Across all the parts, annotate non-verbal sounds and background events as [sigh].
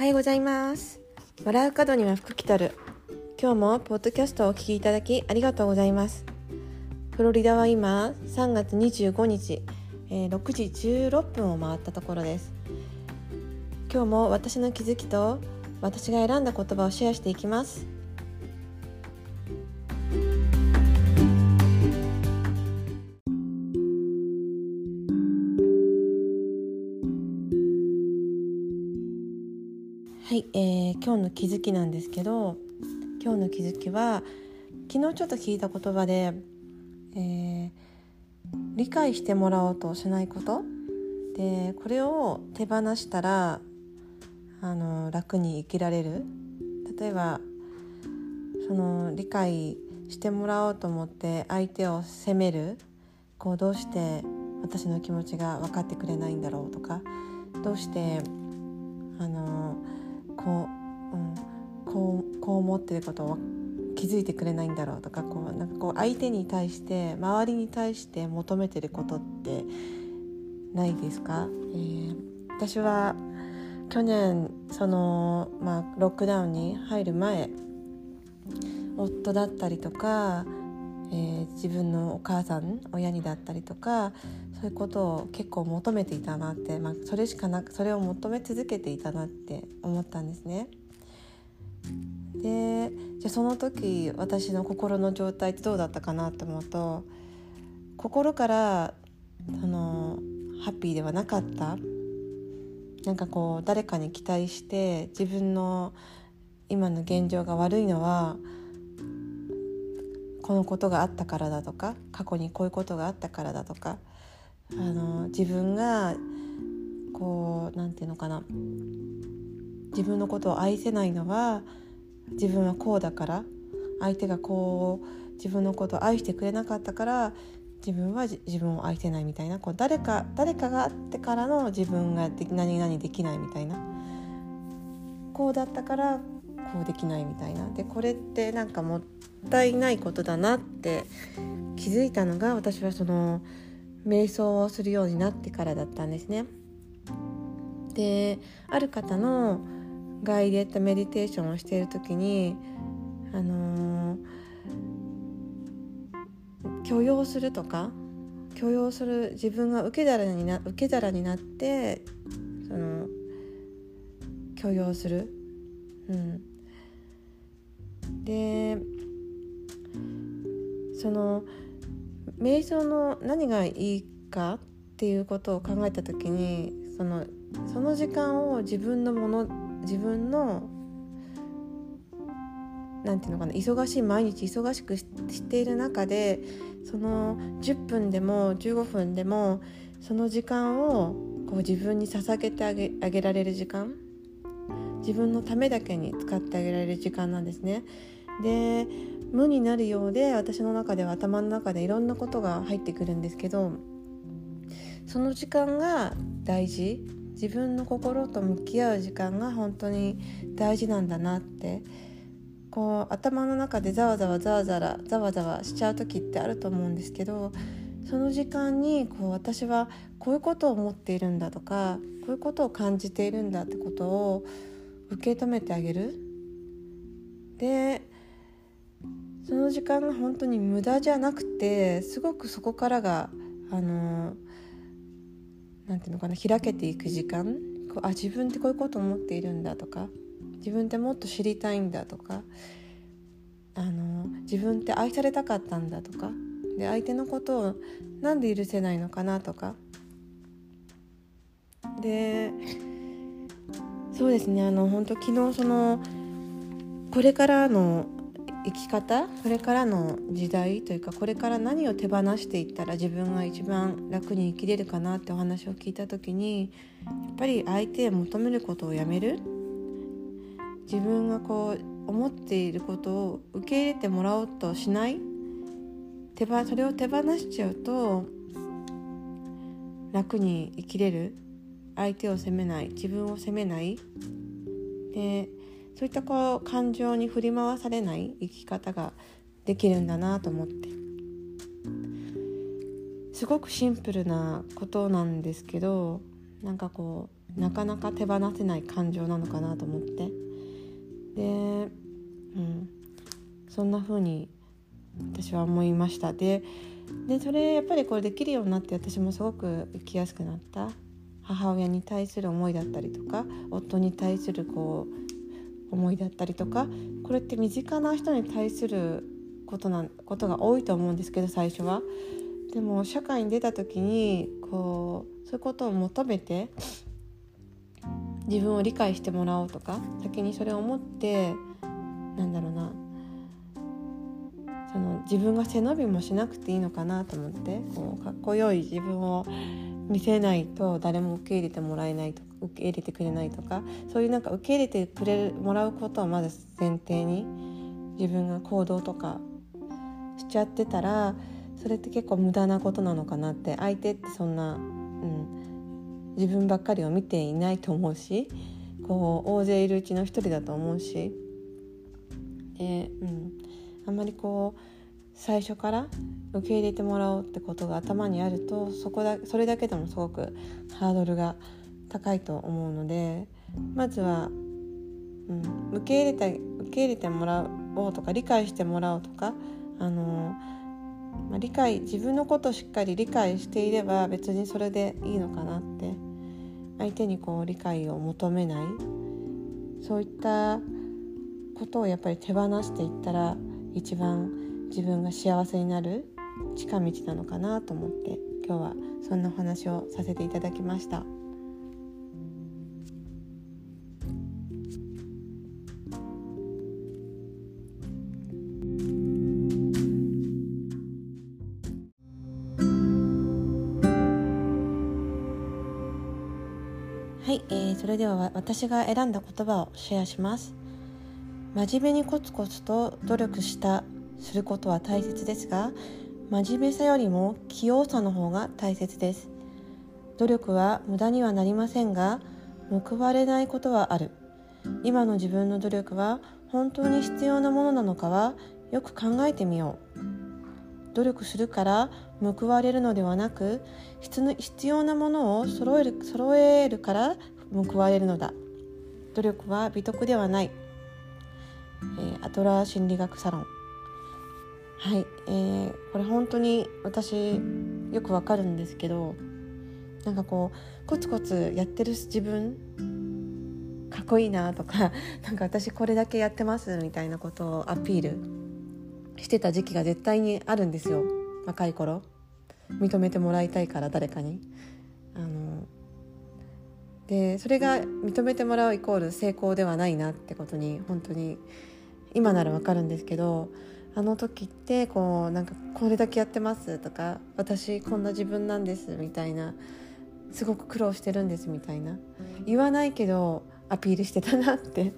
おはようございます。笑う角には福来たる。今日もポッドキャストをお聞きいただきありがとうございます。フロリダは今3月25日、えー、6時16分を回ったところです。今日も私の気づきと私が選んだ言葉をシェアしていきます。はい、えー、今日の気づきなんですけど今日の気づきは昨日ちょっと聞いた言葉で、えー、理解してもらおうとしないこと。でこれを手放したらあの楽に生きられる。例えばその理解してもらおうと思って相手を責める。こうどうして私の気持ちが分かってくれないんだろうとかどうしてあのこう,、うん、こうこう思ってることを気づいてくれないんだろうとかこうなんかこう相手に対して周りに対して求めてることってないですか、えー、私は去年その、まあ、ロックダウンに入る前夫だったりとか、えー、自分のお母さん親にだったりとかそういうことを結構求めていたなって、まあ、それしかなくそれを求め続けていたなって思ったんですね。でじゃあその時私の心の状態ってどうだったかなと思うと心からそのハッピーではなかったなんかこう誰かに期待して自分の今の現状が悪いのはこのことがあったからだとか過去にこういうことがあったからだとかあの自分がこうなんていうのかな自分のことを愛せないのは自分はこうだから相手がこう自分のことを愛してくれなかったから自分は自分を愛せないみたいなこう誰か誰かがあってからの自分がで何々できないみたいなこうだったからこうできないみたいな。でこれってなんかもったいないことだなって気づいたのが私はその瞑想をするようになってからだったんですね。である方のガイデッドメディテーションをしている時にあのー許容するとか許容する自分が受け皿にな受け皿になってその許容する、うん、でその瞑想の何がいいかっていうことを考えた時にそのその時間を自分のもの自分のなんていうのかな忙しい毎日忙しくしている中でその10分でも15分でもその時間をこう自分に捧げてあげあげられる時間自分のためだけに使ってあげられる時間なんですね。で無になるようで私の中では頭の中でいろんなことが入ってくるんですけどその時間が大事自分の心と向き合う時間が本当に大事なんだなってこう頭の中でざわざわざわざわざわざわしちゃう時ってあると思うんですけどその時間にこう私はこういうことを思っているんだとかこういうことを感じているんだってことを受け止めてあげる？でその時間が本当に無駄じゃなくてすごくそこからがあのなんていうのかな開けていく時間？こうあ自分ってこういうこと思っているんだとか自分ってもっと知りたいんだとかあの自分って愛されたかったんだとかで相手のことをなんで許せないのかなとかでそうですね。あの本当昨日そのこれからの生き方これからの時代というかこれから何を手放していったら自分が一番楽に生きれるかなってお話を聞いた時にやっぱり相手へ求めることをやめる。自分がこう思っていることを受け入れてもらおうとしない。手ばそれを手放しちゃうと楽に生きれる。相手を責めない自分を責めない。でそういったこう感情に振り回されない生き方ができるんだなと思って。すごくシンプルなことなんですけどなんかこうなかなか手放せない感情なのかなと思って。で、うん、そんな風に私は思いました。ででそれやっぱりこれできるようになって私もすごく生きやすくなった。母親に対する思いだったりとか夫に対するこう思いだったりとかこれって身近な人に対することなことが多いと思うんですけど最初は。でも社会に出た時にこうそういうことを求めて自分を理解してもらおうとか先にそれを思ってなんだろうなその自分が背伸びもしなくていいのかなと思ってこうかっこよい自分を見せないと誰も受け入れてもらえないとか受け入れてくれないとかそういうなんか受け入れてくれもらうことをまず前提に自分が行動とかしちゃってたらそれって結構無駄なことなのかなって相手ってそんな、うん、自分ばっかりを見ていないと思うしこう大勢いるうちの一人だと思うしで、うん、あんまりこう最初から受け入れてもらおうってことが頭にあるとそこだそれだけでもすごくハードルが高いと思うのでまずは、うん、受け入れた受け入れてもらおうとか理解してもらおうとかあのまあ、理解自分のことをしっかり理解していれば別にそれでいいのかなって相手にこう理解を求めない。そういったことをやっぱり手放していったら一番自分が幸せになる近道なのかなと思って今日はそんなお話をさせていただきました。はい、えー、それでは私が選んだ言葉をシェアします真面目にコツコツと努力したすることは大切ですが真面目さよりも器用さの方が大切です。努力は無駄にはなりませんが報われないことはある。今の自分の努力は本当に必要なものなのかはよく考えてみよう。努力するから報われるのではなく必要なものを揃える揃えるから報われるのだ。努力は美徳ではない、えー、アトラー心理学サロン。はい、えー、これ本当に私よくわかるんですけどなんかこうコツコツやってる自分かっこいいなとか [laughs] なんか私これだけやってますみたいなことをアピールしてた時期が絶対にあるんですよ。若い頃。認めてもらいたいから誰かに。あのでそれが認めてもらうイコール成功ではないなってことに本当に今ならわかるんですけどあの時ってこうなんかこれだけやってますとか私こんな自分なんですみたいなすごく苦労してるんですみたいな言わないけどアピールしてたなって。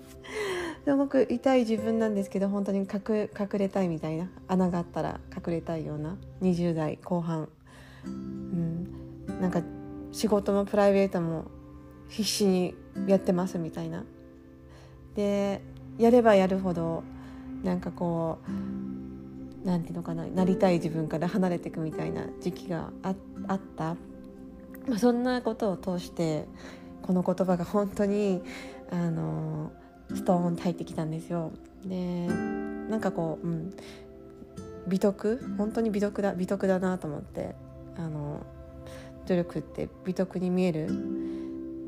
すごく痛い自分なんですけど本当に隠隠れたいみたいな穴があったら隠れたいような20代後半、うん、なんか仕事もプライベートも必死にやってますみたいな。でやればやるほどなんかこうなんていうのかななりたい自分から離れていくみたいな時期がああった、まあ、そんなことを通してこの言葉が本当にあのストーンと入ってきたんですよ。でなんかこう、うん、美徳？本当に美徳だ美徳だなと思ってあの努力って美徳に見える？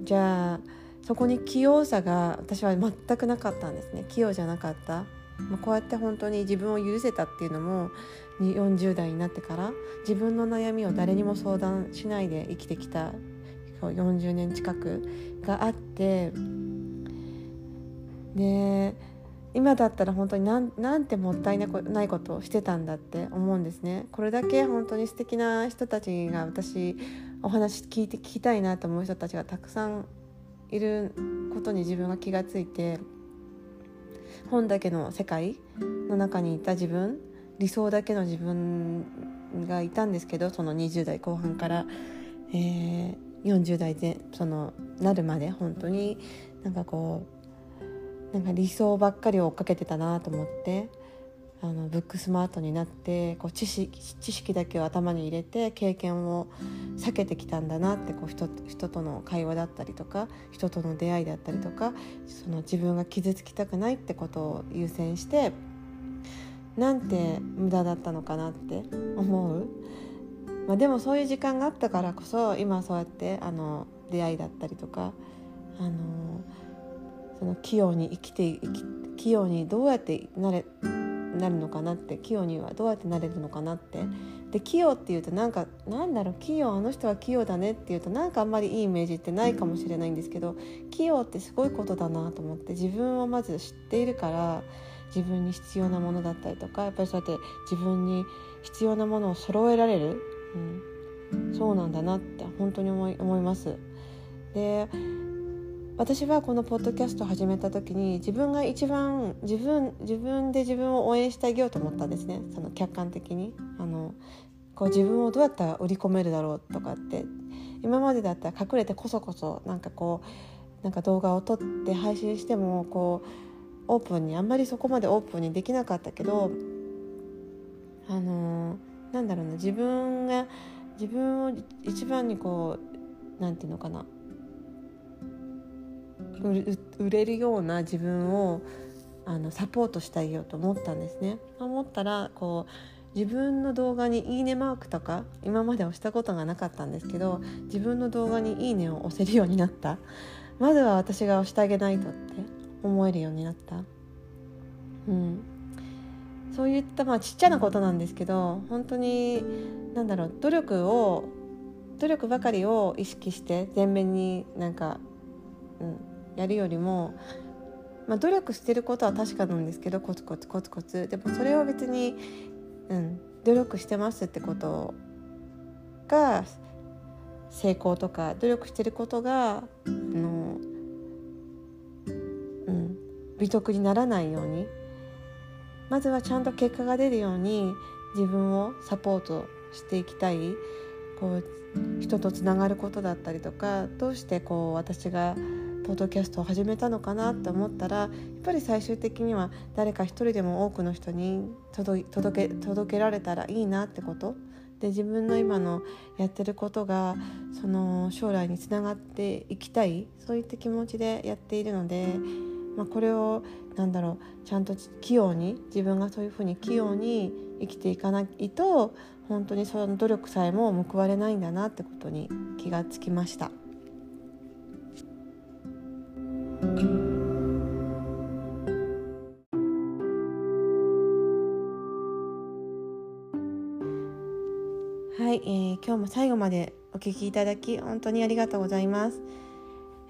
じゃあそこに器用さが私は全くなかったんですね。器用じゃなかった、まあ、こうやって本当に自分を許せたっていうのも40代になってから自分の悩みを誰にも相談しないで生きてきた40年近くがあってで今だったら本当になんなんてもったいないことをしてたんだって思うんですね。これだけ本当に素敵な人たちが私お話聞いて聞きたいなと思う人たちがたくさんいることに自分が気がついて本だけの世界の中にいた自分理想だけの自分がいたんですけどその20代後半から、えー、40代でそのなるまで本当になんかこうなんか理想ばっかり追っかけてたなと思って。あのブックスマートになってこう知識知識だけを頭に入れて経験を避けてきたんだなってこう人人との会話だったりとか人との出会いだったりとかその自分が傷つきたくないってことを優先してなんて無駄だったのかなって思う、まあ、でもそういう時間があったからこそ今そうやってあの出会いだったりとかあのその器用に生きて器用にどうやってなれなるのかなって器用にはどうやってなれるのかなってで器用っていうとなんかなんだろう器用あの人は器用だねっていうとなんかあんまりいいイメージってないかもしれないんですけど器用ってすごいことだなと思って自分をまず知っているから自分に必要なものだったりとかやっぱりそうやって自分に必要なものを揃えられる、うん、そうなんだなって本当に思い思います。で私はこのポッドキャストを始めた時に自分が一番自分自分で自分を応援してあげようと思ったんですね。その客観的に。あのこう自分をどうやったら売り込めるだろうとかって。今までだったら隠れてこそこそなんかこうなんか動画を撮って配信してもこうオープンにあんまりそこまでオープンにできなかったけどあのなんだろうな自分が自分を一番にこうなんていうのかな。売れるような自分をあのサポートしてあげようと思ったんですね。思ったらこう自分の動画に「いいね」マークとか今まで押したことがなかったんですけど自分の動画に「いいね」を押せるようになった。まずは私が押してあげないとって思えるようになった、うん、そういったまあちっちゃなことなんですけど本当に何だろう努力を努力ばかりを意識して前面になんか、うん、やるよりも、まあ、努力してることは確かなんですけどコツコツコツコツ。でもそれを別に、うん、努力してますってことが成功とか努力してることがあの、うん、美徳にならないようにまずはちゃんと結果が出るように自分をサポートしていきたいこう人とつながることだったりとかどうしてこう私がポッドキャストを始めたのかなって思ったらやっぱり最終的には誰か一人でも多くの人に届け届けられたらいいなってことで自分の今のやってることがその将来につながっていきたいそういった気持ちでやっているので、まあ、これを何だろうちゃんと器用に自分がそういうふうに器用に生きていかないと本当にその努力さえも報われないんだなってことに気がつきました。はい、えー、今日も最後までお聞きいただき本当にありがとうございます。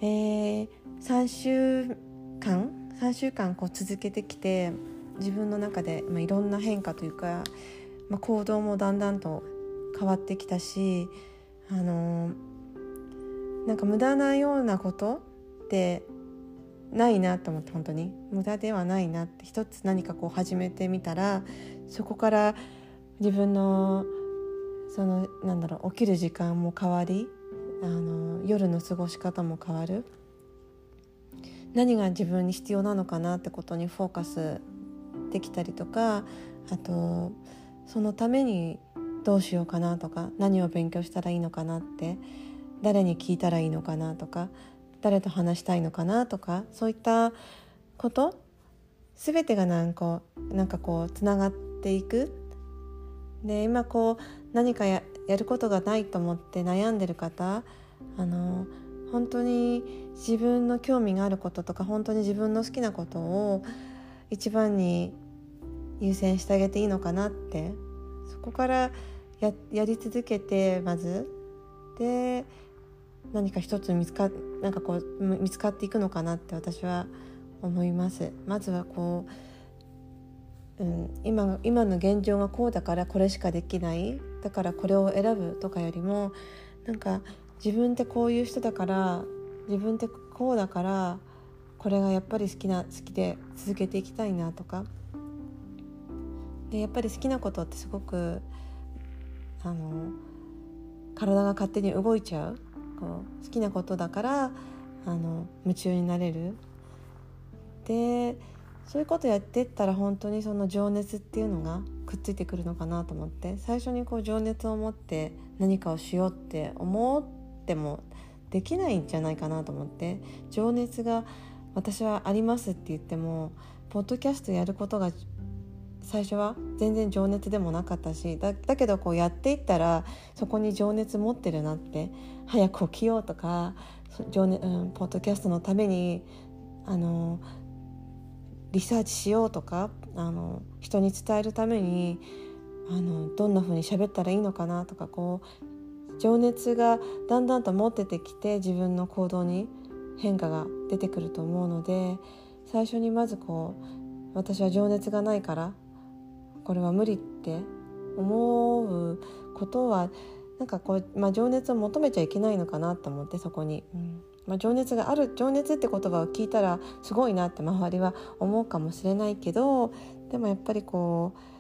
えー、3週間3週間こう続けてきて自分の中で、まあ、いろんな変化というか、まあ、行動もだんだんと変わってきたし、あのー、なんか無駄なようなことってないなと思って本当に。無駄ではないなって一つ何かこう始めてみたらそこから自分のそのなんだろう起きる時間も変わりあの夜の過ごし方も変わる。何が自分に必要なのかなってことにフォーカスできたりとかあとそのためにどうしようかなとか何を勉強したらいいのかなって誰に聞いたらいいのかなとか誰と話したいのかなとかそういったこと全てがなんかなんかこうつながっていく。で今こう何かやることがないと思って悩んでる方あの本当に自分の興味があることとか本当に自分の好きなことを一番に優先してあげていいのかなってそこからややり続けてまず。で何か一つ見つかなんかこう見つかっていくのかなって私は思います。まずはこううん、今今の現状がこうだからこれしかできない。だからこれを選ぶとかよりもなんか自分ってこういう人だから自分ってこうだからこれがやっぱり好きな好きで続けていきたいなとか。でやっぱり好きなことってすごくあの体が勝手に動いちゃう。こう好きなことだからあの夢中になれる。でそういうことやってったら本当にその情熱っていうのがくっついてくるのかなと思って最初にこう情熱を持って何かをしようって思ってもできないんじゃないかなと思って情熱が私はありますって言ってもポッドキャストやることが最初は全然情熱でもなかったしだだけどこうやっていったらそこに情熱持ってるなって早く起きようとか情熱、うん、ポッドキャストのためにあのリサーチしようとかあの人に伝えるためにあのどんな風に喋ったらいいのかなとかこう情熱がだんだんと持っててきて自分の行動に変化が出てくると思うので最初にまずこう私は情熱がないからこれは無理って思うことはなんかこう、まあ、情熱を求めちゃいけないのかなと思ってそこに、うん。まあ、情熱がある情熱って言葉を聞いたらすごいなって周りは思うかもしれないけどでもやっぱりこう、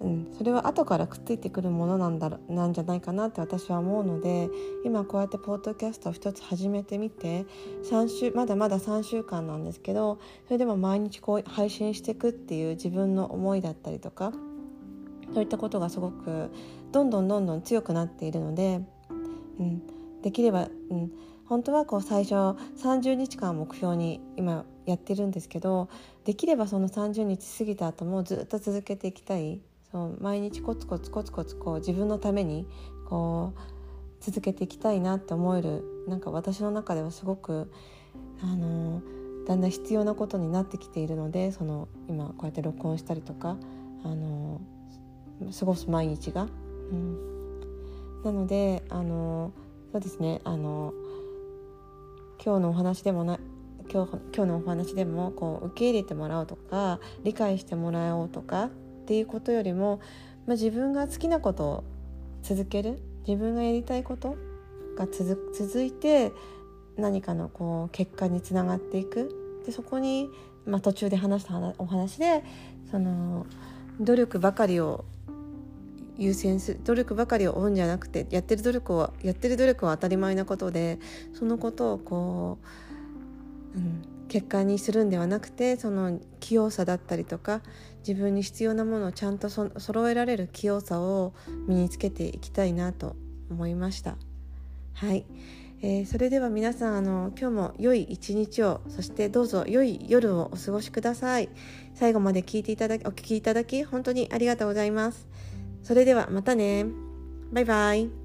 うん、それは後からくっついてくるものなんだなんじゃないかなって私は思うので今こうやってポッドキャストを一つ始めてみて3週まだまだ3週間なんですけどそれでも毎日こう配信していくっていう自分の思いだったりとかそういったことがすごくどんどんどんどん強くなっているので、うん、できれば、うん、本当はこう最初30日間目標に今やってるんですけどできればその30日過ぎた後もずっと続けていきたいそう毎日コツコツコツコツこう自分のためにこう続けていきたいなって思えるなんか私の中ではすごくあのだんだん必要なことになってきているのでその今こうやって録音したりとかあの過ごす毎日が。うん、なのであのそうですねあの今日のお話でもな今日今日のお話でもこう受け入れてもらおうとか理解してもらおうとかっていうことよりも、まあ、自分が好きなことを続ける。自分がやりたいことが続続いて何かのこう結果につながっていく。でそこに、まあ、途中で話したお話でその努力ばかりを優先する努力ばかりを追うんじゃなくてやってる努力をやってる努力は当たり前なことでそのことをこう、うん、結果にするんではなくてその器用さだったりとか自分に必要なものをちゃんとそ揃えられる器用さを身につけていきたいなと思いました。はい、えー、それでは皆さんあの今日も良い一日をそしてどうぞ良い夜をお過ごしください。最後まで聞いていただきお聞きいただき本当にありがとうございます。それではまたね。バイバイ。